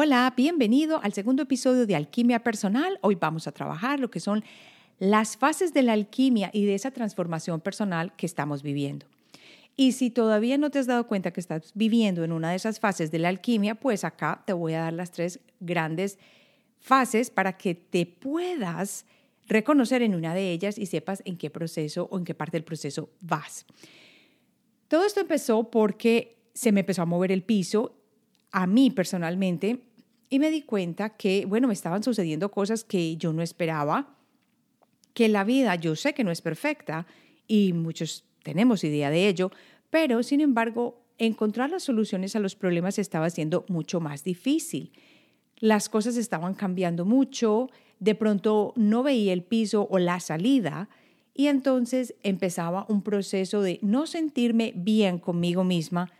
Hola, bienvenido al segundo episodio de Alquimia Personal. Hoy vamos a trabajar lo que son las fases de la alquimia y de esa transformación personal que estamos viviendo. Y si todavía no te has dado cuenta que estás viviendo en una de esas fases de la alquimia, pues acá te voy a dar las tres grandes fases para que te puedas reconocer en una de ellas y sepas en qué proceso o en qué parte del proceso vas. Todo esto empezó porque se me empezó a mover el piso a mí personalmente y me di cuenta que, bueno, me estaban sucediendo cosas que yo no esperaba, que la vida yo sé que no es perfecta y muchos tenemos idea de ello, pero sin embargo, encontrar las soluciones a los problemas estaba siendo mucho más difícil. Las cosas estaban cambiando mucho, de pronto no veía el piso o la salida y entonces empezaba un proceso de no sentirme bien conmigo misma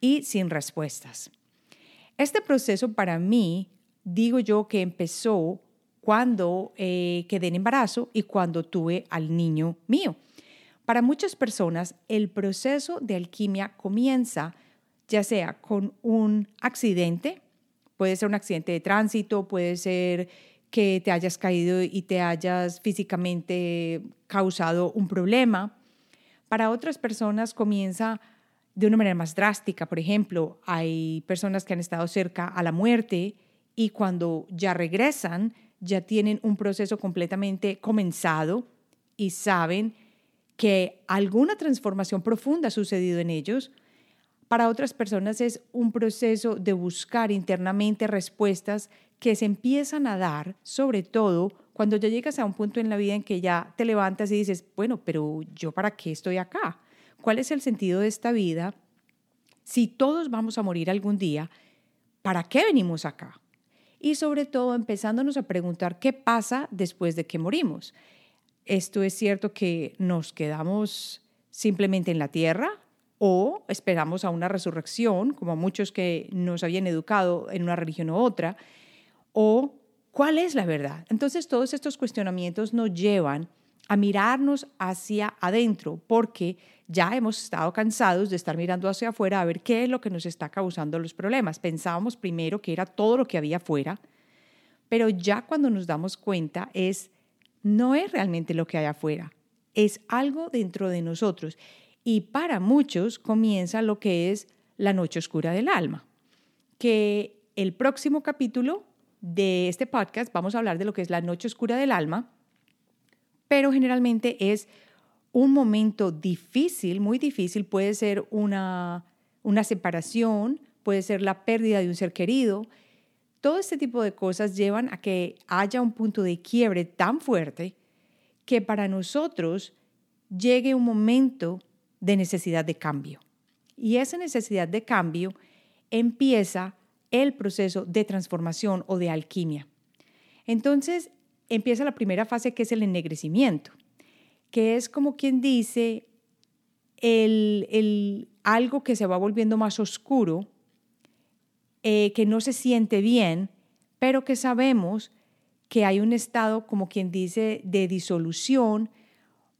y sin respuestas. Este proceso para mí, digo yo que empezó cuando eh, quedé en embarazo y cuando tuve al niño mío. Para muchas personas, el proceso de alquimia comienza ya sea con un accidente, puede ser un accidente de tránsito, puede ser que te hayas caído y te hayas físicamente causado un problema. Para otras personas comienza de una manera más drástica. Por ejemplo, hay personas que han estado cerca a la muerte y cuando ya regresan, ya tienen un proceso completamente comenzado y saben que alguna transformación profunda ha sucedido en ellos. Para otras personas es un proceso de buscar internamente respuestas que se empiezan a dar, sobre todo cuando ya llegas a un punto en la vida en que ya te levantas y dices, bueno, pero yo para qué estoy acá? ¿Cuál es el sentido de esta vida? Si todos vamos a morir algún día, ¿para qué venimos acá? Y sobre todo empezándonos a preguntar qué pasa después de que morimos. Esto es cierto que nos quedamos simplemente en la tierra o esperamos a una resurrección, como muchos que nos habían educado en una religión u otra, o cuál es la verdad. Entonces todos estos cuestionamientos nos llevan a mirarnos hacia adentro, porque ya hemos estado cansados de estar mirando hacia afuera a ver qué es lo que nos está causando los problemas. Pensábamos primero que era todo lo que había afuera, pero ya cuando nos damos cuenta es, no es realmente lo que hay afuera, es algo dentro de nosotros. Y para muchos comienza lo que es la noche oscura del alma, que el próximo capítulo de este podcast vamos a hablar de lo que es la noche oscura del alma, pero generalmente es un momento difícil, muy difícil, puede ser una, una separación, puede ser la pérdida de un ser querido. Todo este tipo de cosas llevan a que haya un punto de quiebre tan fuerte que para nosotros llegue un momento de necesidad de cambio. Y esa necesidad de cambio empieza el proceso de transformación o de alquimia. Entonces, empieza la primera fase que es el ennegrecimiento, que es como quien dice el, algo que se va volviendo más oscuro, eh, que no se siente bien, pero que sabemos que hay un estado, como quien dice, de disolución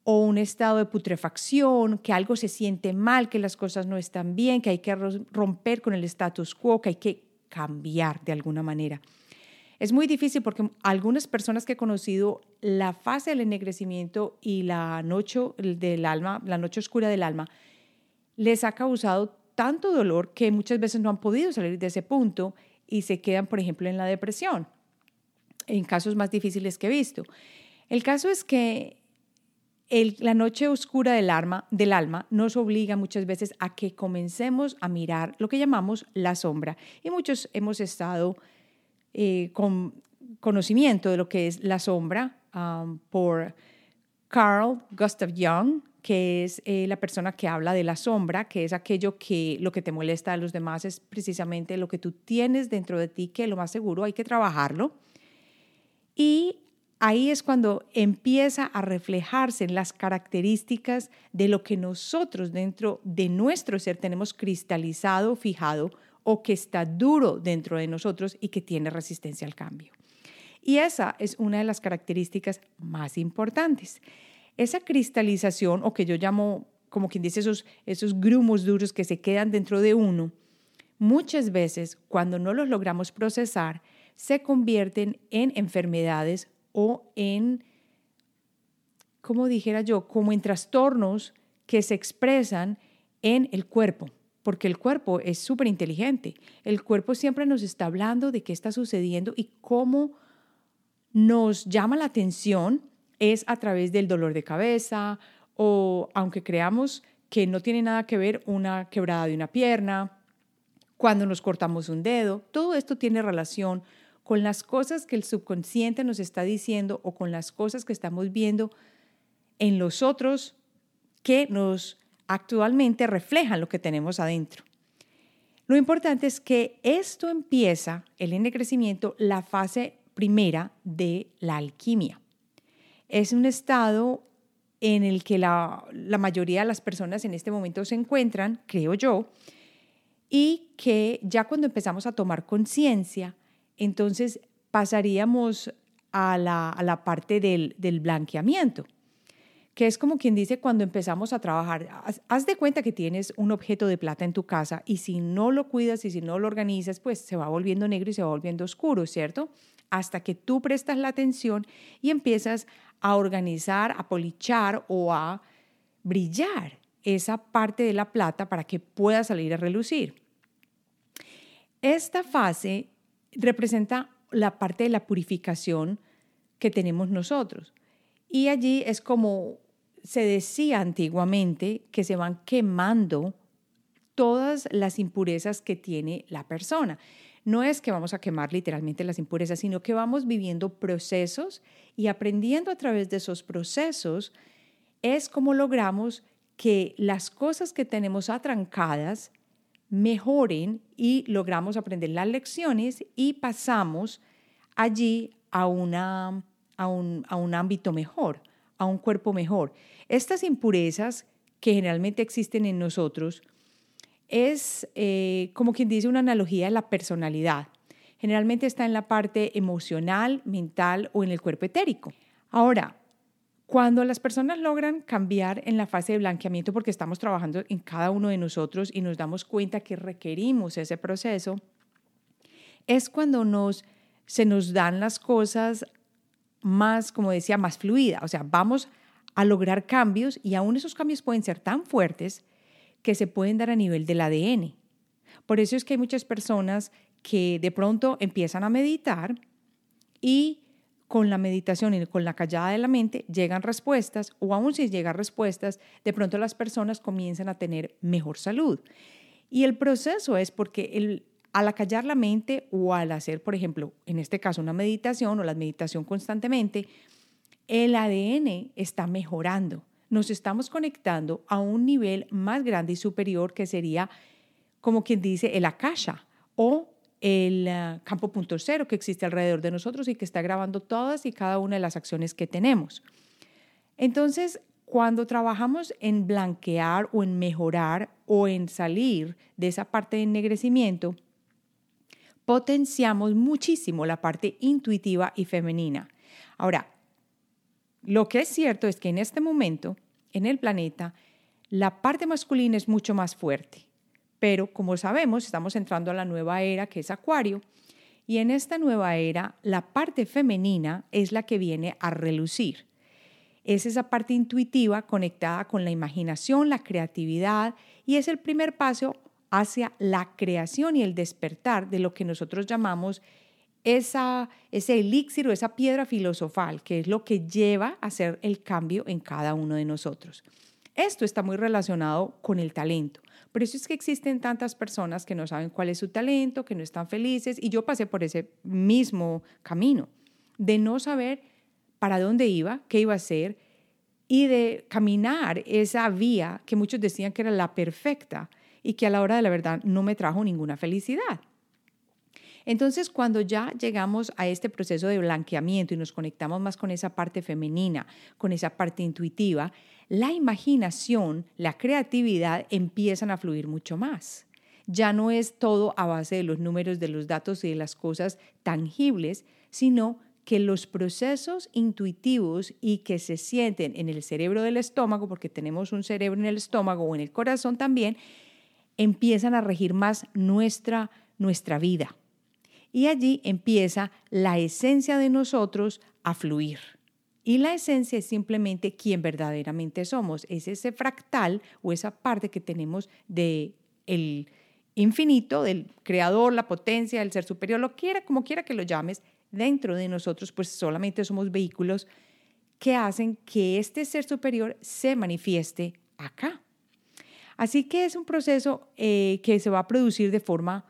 o un estado de putrefacción, que algo se siente mal, que las cosas no están bien, que hay que romper con el status quo, que hay que cambiar de alguna manera. Es muy difícil porque algunas personas que he conocido, la fase del ennegrecimiento y la noche del alma, la noche oscura del alma, les ha causado tanto dolor que muchas veces no han podido salir de ese punto y se quedan, por ejemplo, en la depresión, en casos más difíciles que he visto. El caso es que la noche oscura del alma, del alma nos obliga muchas veces a que comencemos a mirar lo que llamamos la sombra. Y muchos hemos estado eh, con conocimiento de lo que es la sombra um, por Carl Gustav Jung, que es eh, la persona que habla de la sombra, que es aquello que lo que te molesta a los demás es precisamente lo que tú tienes dentro de ti, que lo más seguro hay que trabajarlo. Y ahí es cuando empieza a reflejarse en las características de lo que nosotros dentro de nuestro ser tenemos cristalizado, fijado o que está duro dentro de nosotros y que tiene resistencia al cambio. Y esa es una de las características más importantes. Esa cristalización, o que yo llamo, como quien dice, esos, esos grumos duros que se quedan dentro de uno, muchas veces cuando no los logramos procesar, se convierten en enfermedades o en, como dijera yo, como en trastornos que se expresan en el cuerpo, porque el cuerpo es súper inteligente. El cuerpo siempre nos está hablando de qué está sucediendo y cómo nos llama la atención es a través del dolor de cabeza o aunque creamos que no tiene nada que ver una quebrada de una pierna, cuando nos cortamos un dedo, todo esto tiene relación con las cosas que el subconsciente nos está diciendo o con las cosas que estamos viendo en los otros que nos actualmente reflejan lo que tenemos adentro. Lo importante es que esto empieza, el ennegrecimiento, la fase primera de la alquimia. Es un estado en el que la, la, mayoría de las personas en este momento se encuentran, creo yo, y que ya cuando empezamos a tomar conciencia, entonces pasaríamos a la, a la parte del, del, blanqueamiento, que es como quien dice cuando empezamos a trabajar, haz, de cuenta que tienes un objeto de plata en tu casa y si no lo cuidas y si no lo organizas, pues se va volviendo negro y se va volviendo oscuro, ¿cierto? Hasta que tú prestas la atención y empiezas a organizar, a polichar o a brillar esa parte de la plata para que pueda salir a relucir. Esta fase representa la parte de la purificación que tenemos nosotros. Y allí es como se decía antiguamente que se van quemando todas las impurezas que tiene la persona. No es que vamos a quemar literalmente las impurezas, sino que vamos viviendo procesos y aprendiendo a través de esos procesos es como logramos que las cosas que tenemos atrancadas mejoren y logramos aprender las lecciones y pasamos allí a, una, a, un, a un ámbito mejor, a un cuerpo mejor. Estas impurezas que generalmente existen en nosotros es eh, como quien dice una analogía de la personalidad. Generalmente está en la parte emocional, mental o en el cuerpo etérico. Ahora, cuando las personas logran cambiar en la fase de blanqueamiento porque estamos trabajando en cada uno de nosotros y nos damos cuenta que requerimos ese proceso, es cuando nos, se nos dan las cosas más, como decía, más fluida. O sea, vamos a lograr cambios y aún esos cambios pueden ser tan fuertes que se pueden dar a nivel del ADN. Por eso es que hay muchas personas que de pronto empiezan a meditar y con la meditación y con la callada de la mente llegan respuestas o aún si llegan respuestas, de pronto las personas comienzan a tener mejor salud. Y el proceso es porque el, al acallar la mente o al hacer, por ejemplo, en este caso una meditación o la meditación constantemente, el ADN está mejorando. Nos estamos conectando a un nivel más grande y superior que sería, como quien dice, el akasha o el uh, campo punto cero que existe alrededor de nosotros y que está grabando todas y cada una de las acciones que tenemos. Entonces, cuando trabajamos en blanquear o en mejorar o en salir de esa parte de ennegrecimiento, potenciamos muchísimo la parte intuitiva y femenina. Ahora, lo que es cierto es que en este momento, en el planeta, la parte masculina es mucho más fuerte pero como sabemos, estamos entrando a la nueva era que es Acuario. Y en esta nueva era, la parte femenina es la que viene a relucir. Es esa parte intuitiva conectada con la imaginación, la creatividad y es el primer paso hacia la creación y el despertar de lo que nosotros llamamos esa, ese elixir o esa piedra filosofal, que es lo que lleva a hacer el cambio en cada uno de nosotros. Esto está muy relacionado con el talento. Por eso es que existen tantas personas que no saben cuál es su talento, que no están felices, y yo pasé por ese mismo camino, de no saber para dónde iba, qué iba a hacer, y de caminar esa vía que muchos decían que era la perfecta y que a la hora de la verdad no me trajo ninguna felicidad. Entonces, cuando ya llegamos a este proceso de blanqueamiento y nos conectamos más con esa parte femenina, con esa parte intuitiva, la imaginación, la creatividad empiezan a fluir mucho más. Ya no es todo a base de los números, de los datos y de las cosas tangibles, sino que los procesos intuitivos y que se sienten en el cerebro del estómago, porque tenemos un cerebro en el estómago o en el corazón también, empiezan a regir más nuestra, nuestra vida. Y allí empieza la esencia de nosotros a fluir. Y la esencia es simplemente quien verdaderamente somos. Es ese fractal o esa parte que tenemos de el infinito, del creador, la potencia, del ser superior, lo quiera, como quiera que lo llames, dentro de nosotros, pues solamente somos vehículos que hacen que este ser superior se manifieste acá. Así que es un proceso eh, que se va a producir de forma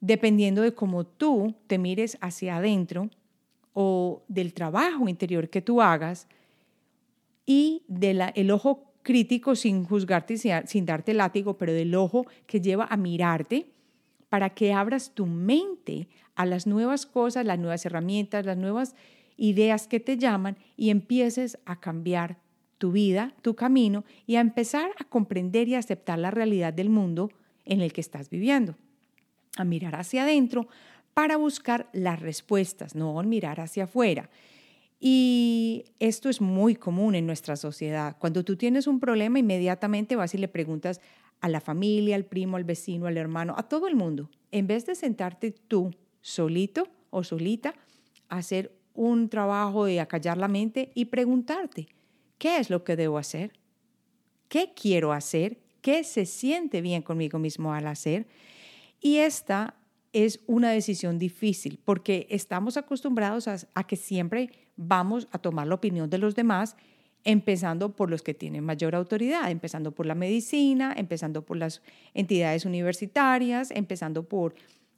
dependiendo de cómo tú te mires hacia adentro o del trabajo interior que tú hagas y del ojo crítico sin juzgarte, sin darte látigo, pero del ojo que lleva a mirarte para que abras tu mente a las nuevas cosas, las nuevas herramientas, las nuevas ideas que te llaman y empieces a cambiar tu vida, tu camino y a empezar a comprender y aceptar la realidad del mundo en el que estás viviendo a mirar hacia adentro para buscar las respuestas, no mirar hacia afuera. Y esto es muy común en nuestra sociedad. Cuando tú tienes un problema, inmediatamente vas y le preguntas a la familia, al primo, al vecino, al hermano, a todo el mundo. En vez de sentarte tú solito o solita, hacer un trabajo de acallar la mente y preguntarte, ¿qué es lo que debo hacer? ¿Qué quiero hacer? ¿Qué se siente bien conmigo mismo al hacer? Y esta es una decisión difícil porque estamos acostumbrados a, que siempre vamos a tomar la opinión de los demás, empezando por los que tienen mayor autoridad, empezando por la medicina, empezando por las entidades universitarias, empezando por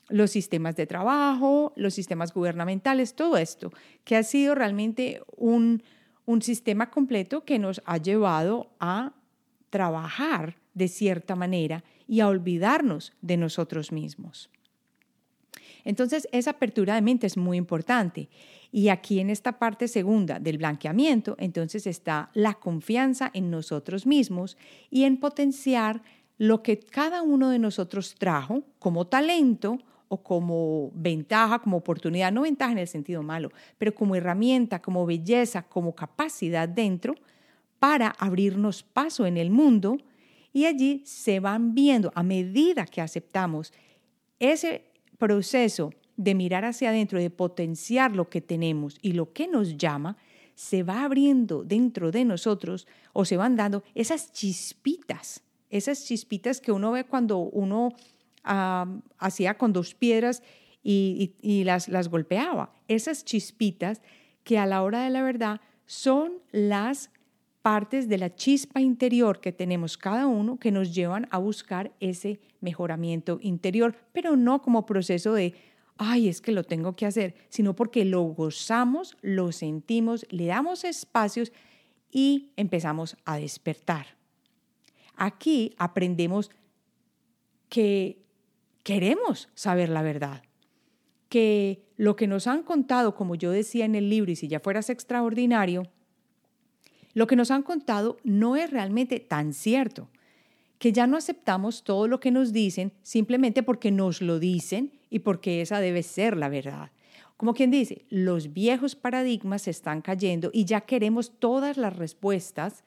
los sistemas de trabajo, los sistemas gubernamentales, todo esto, que ha sido realmente un, un sistema completo que nos ha llevado a trabajar de cierta manera y a olvidarnos de nosotros mismos. Entonces, esa apertura de mente es muy importante. Y aquí en esta parte segunda del blanqueamiento, entonces está la confianza en nosotros mismos y en potenciar lo que cada uno de nosotros trajo como talento o como ventaja, como oportunidad, no ventaja en el sentido malo, pero como herramienta, como belleza, como capacidad dentro para abrirnos paso en el mundo. Y allí se van viendo a medida que aceptamos ese proceso de mirar hacia adentro, de potenciar lo que tenemos y lo que nos llama, se va abriendo dentro de nosotros o se van dando esas chispitas, esas chispitas que uno ve cuando uno hacía con dos piedras y, las, las golpeaba. Esas chispitas que a la hora de la verdad son las partes de la chispa interior que tenemos cada uno que nos llevan a buscar ese mejoramiento interior, pero no como proceso de, ay, es que lo tengo que hacer, sino porque lo gozamos, lo sentimos, le damos espacios y empezamos a despertar. Aquí aprendemos que queremos saber la verdad, que lo que nos han contado, como yo decía en el libro, y si ya fueras extraordinario, lo que nos han contado no es realmente tan cierto, que ya no aceptamos todo lo que nos dicen simplemente porque nos lo dicen y porque esa debe ser la verdad. Como quien dice, los viejos paradigmas se están cayendo y ya queremos todas las respuestas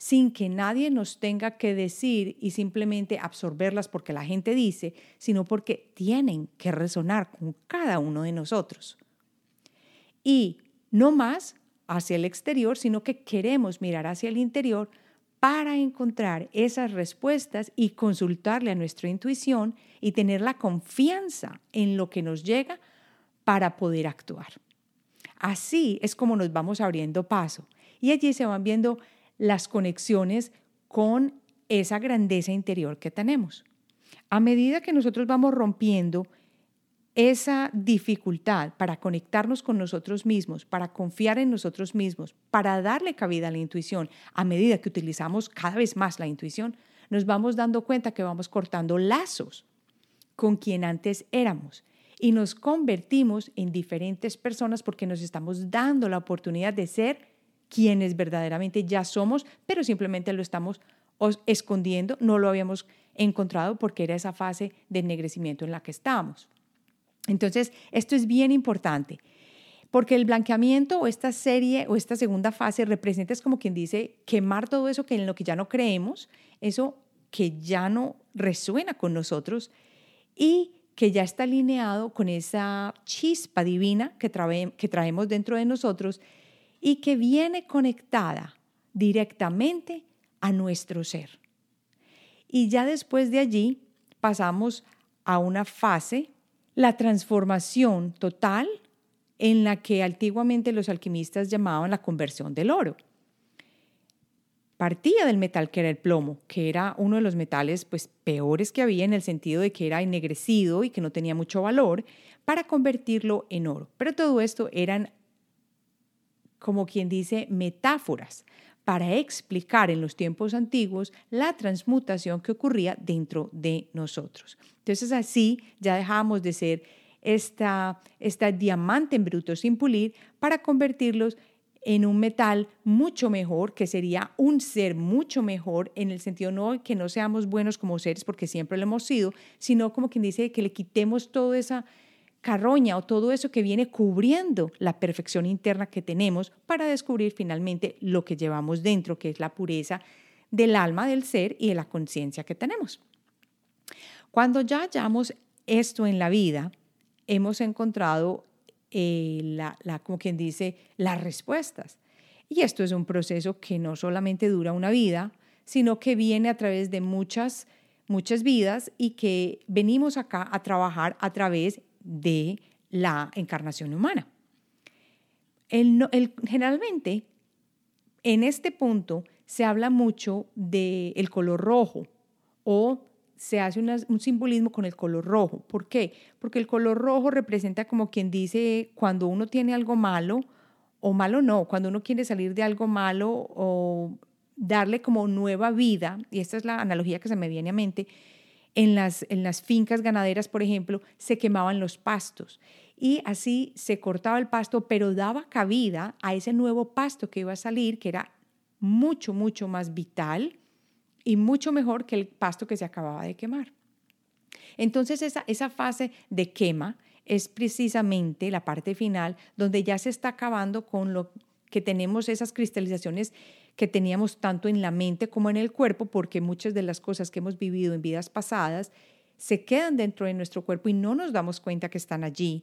sin que nadie nos tenga que decir y simplemente absorberlas porque la gente dice, sino porque tienen que resonar con cada uno de nosotros. Y no más hacia el exterior, sino que queremos mirar hacia el interior para encontrar esas respuestas y consultarle a nuestra intuición y tener la confianza en lo que nos llega para poder actuar. Así es como nos vamos abriendo paso y allí se van viendo las conexiones con esa grandeza interior que tenemos. A medida que nosotros vamos rompiendo esa dificultad para conectarnos con nosotros mismos, para confiar en nosotros mismos, para darle cabida a la intuición, a medida que utilizamos cada vez más la intuición, nos vamos dando cuenta que vamos cortando lazos con quien antes éramos y nos convertimos en diferentes personas porque nos estamos dando la oportunidad de ser quienes verdaderamente ya somos, pero simplemente lo estamos escondiendo, no lo habíamos encontrado porque era esa fase de ennegrecimiento en la que estábamos. Entonces, esto es bien importante, porque el blanqueamiento o esta serie o esta segunda fase representa es como quien dice quemar todo eso que en lo que ya no creemos, eso que ya no resuena con nosotros y que ya está alineado con esa chispa divina que, que traemos dentro de nosotros y que viene conectada directamente a nuestro ser. Y ya después de allí pasamos a una fase la transformación total en la que antiguamente los alquimistas llamaban la conversión del oro. Partía del metal que era el plomo, que era uno de los metales pues peores que había en el sentido de que era ennegrecido y que no tenía mucho valor, para convertirlo en oro. Pero todo esto eran como quien dice metáforas para explicar en los tiempos antiguos la transmutación que ocurría dentro de nosotros. Entonces así ya dejamos de ser esta, esta diamante en bruto sin pulir para convertirlos en un metal mucho mejor, que sería un ser mucho mejor, en el sentido no que no seamos buenos como seres, porque siempre lo hemos sido, sino como quien dice que le quitemos toda esa carroña o todo eso que viene cubriendo la perfección interna que tenemos para descubrir finalmente lo que llevamos dentro, que es la pureza del alma, del ser y de la conciencia que tenemos. Cuando ya hallamos esto en la vida, hemos encontrado eh, la, como quien dice, las respuestas. Y esto es un proceso que no solamente dura una vida, sino que viene a través de muchas, muchas vidas y que venimos acá a trabajar a través de la encarnación humana. El, generalmente, en este punto se habla mucho del el color rojo o se hace un simbolismo con el color rojo. ¿Por qué? Porque el color rojo representa como quien dice cuando uno tiene algo malo, o malo no, cuando uno quiere salir de algo malo o darle como nueva vida, y esta es la analogía que se me viene a mente, en las, en las fincas ganaderas, por ejemplo, se quemaban los pastos y así se cortaba el pasto, pero daba cabida a ese nuevo pasto que iba a salir, que era mucho, mucho más vital y mucho mejor que el pasto que se acababa de quemar. Entonces esa, esa fase de quema es precisamente la parte final donde ya se está acabando con lo que tenemos esas cristalizaciones que teníamos tanto en la mente como en el cuerpo, porque muchas de las cosas que hemos vivido en vidas pasadas se quedan dentro de nuestro cuerpo y no nos damos cuenta que están allí.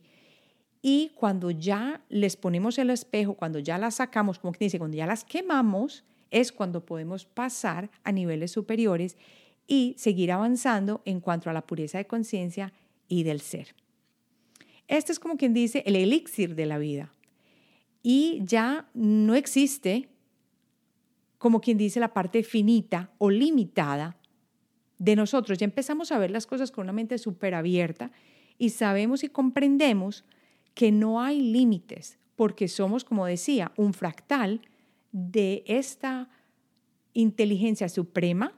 Y cuando ya les ponemos el espejo, cuando ya las sacamos, como que dice, cuando ya las quemamos, es cuando podemos pasar a niveles superiores y seguir avanzando en cuanto a la pureza de conciencia y del ser. Este es como quien dice el elixir de la vida. Y ya no existe como quien dice, la parte finita o limitada de nosotros. Ya empezamos a ver las cosas con una mente súper abierta y sabemos y comprendemos que no hay límites, porque somos, como decía, un fractal de esta inteligencia suprema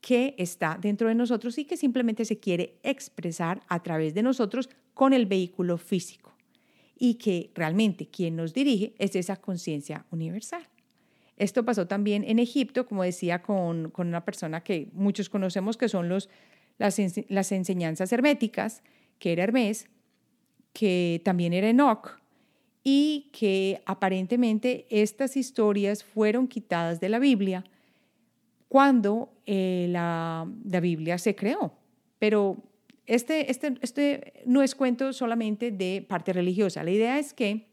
que está dentro de nosotros y que simplemente se quiere expresar a través de nosotros con el vehículo físico y que realmente quien nos dirige es esa conciencia universal. Esto pasó también en Egipto, como decía, con, una persona que muchos conocemos, que son los, las, las enseñanzas herméticas, que era Hermes, que también era Enoch, y que aparentemente estas historias fueron quitadas de la Biblia cuando eh, la, la, Biblia se creó. Pero este, este, este no es cuento solamente de parte religiosa. La idea es que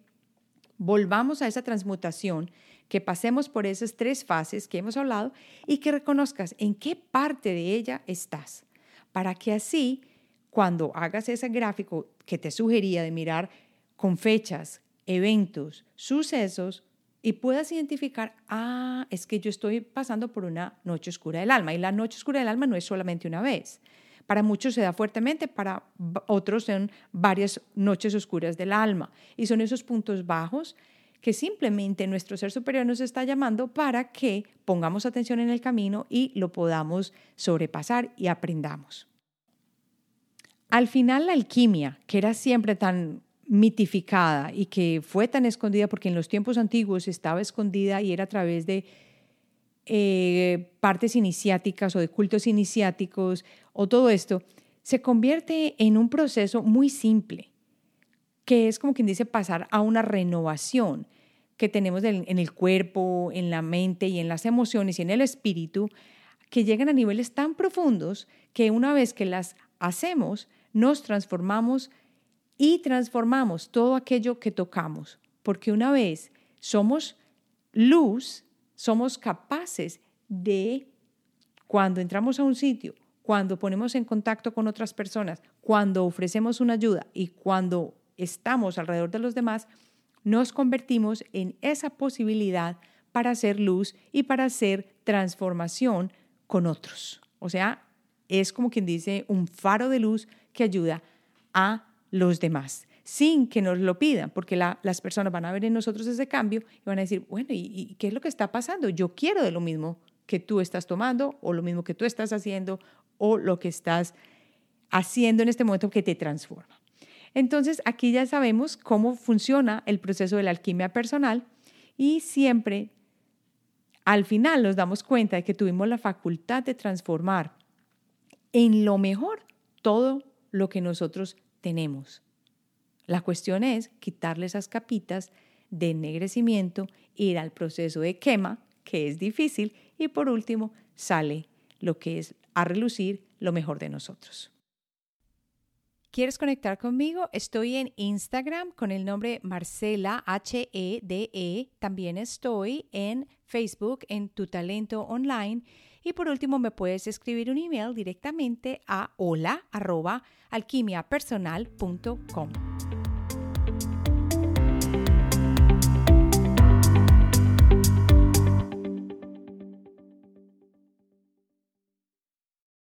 volvamos a esa transmutación que pasemos por esas tres fases que hemos hablado y que reconozcas en qué parte de ella estás, para que así, cuando hagas ese gráfico que te sugería de mirar con fechas, eventos, sucesos, y puedas identificar, ah, es que yo estoy pasando por una noche oscura del alma. Y la noche oscura del alma no es solamente una vez. Para muchos se da fuertemente, para otros son varias noches oscuras del alma. Y son esos puntos bajos que simplemente nuestro ser superior nos está llamando para que pongamos atención en el camino y lo podamos sobrepasar y aprendamos. Al final la alquimia, que era siempre tan mitificada y que fue tan escondida porque en los tiempos antiguos estaba escondida y era a través de eh, partes iniciáticas o de cultos iniciáticos o todo esto, se convierte en un proceso muy simple, que es como quien dice pasar a una renovación que tenemos en el cuerpo, en la mente y en las emociones y en el espíritu, que llegan a niveles tan profundos que una vez que las hacemos, nos transformamos y transformamos todo aquello que tocamos, porque una vez somos luz, somos capaces de, cuando entramos a un sitio, cuando ponemos en contacto con otras personas, cuando ofrecemos una ayuda y cuando estamos alrededor de los demás, nos convertimos en esa posibilidad para hacer luz y para hacer transformación con otros. O sea, es como quien dice un faro de luz que ayuda a los demás sin que nos lo pidan, porque las personas van a ver en nosotros ese cambio y van a decir, bueno, ¿y, qué es lo que está pasando? Yo quiero de lo mismo que tú estás tomando o lo mismo que tú estás haciendo o lo que estás haciendo en este momento que te transforma. Entonces, aquí ya sabemos cómo funciona el proceso de la alquimia personal y siempre al final nos damos cuenta de que tuvimos la facultad de transformar en lo mejor todo lo que nosotros tenemos. La cuestión es quitarle esas capitas de ennegrecimiento, ir al proceso de quema, que es difícil, y por último sale lo que es a relucir lo mejor de nosotros. ¿Quieres conectar conmigo? Estoy en Instagram con el nombre Marcela H-E-D-E. -E. También estoy en Facebook en Tu Talento Online y por último, me puedes escribir un email directamente a hola alquimiapersonal.com.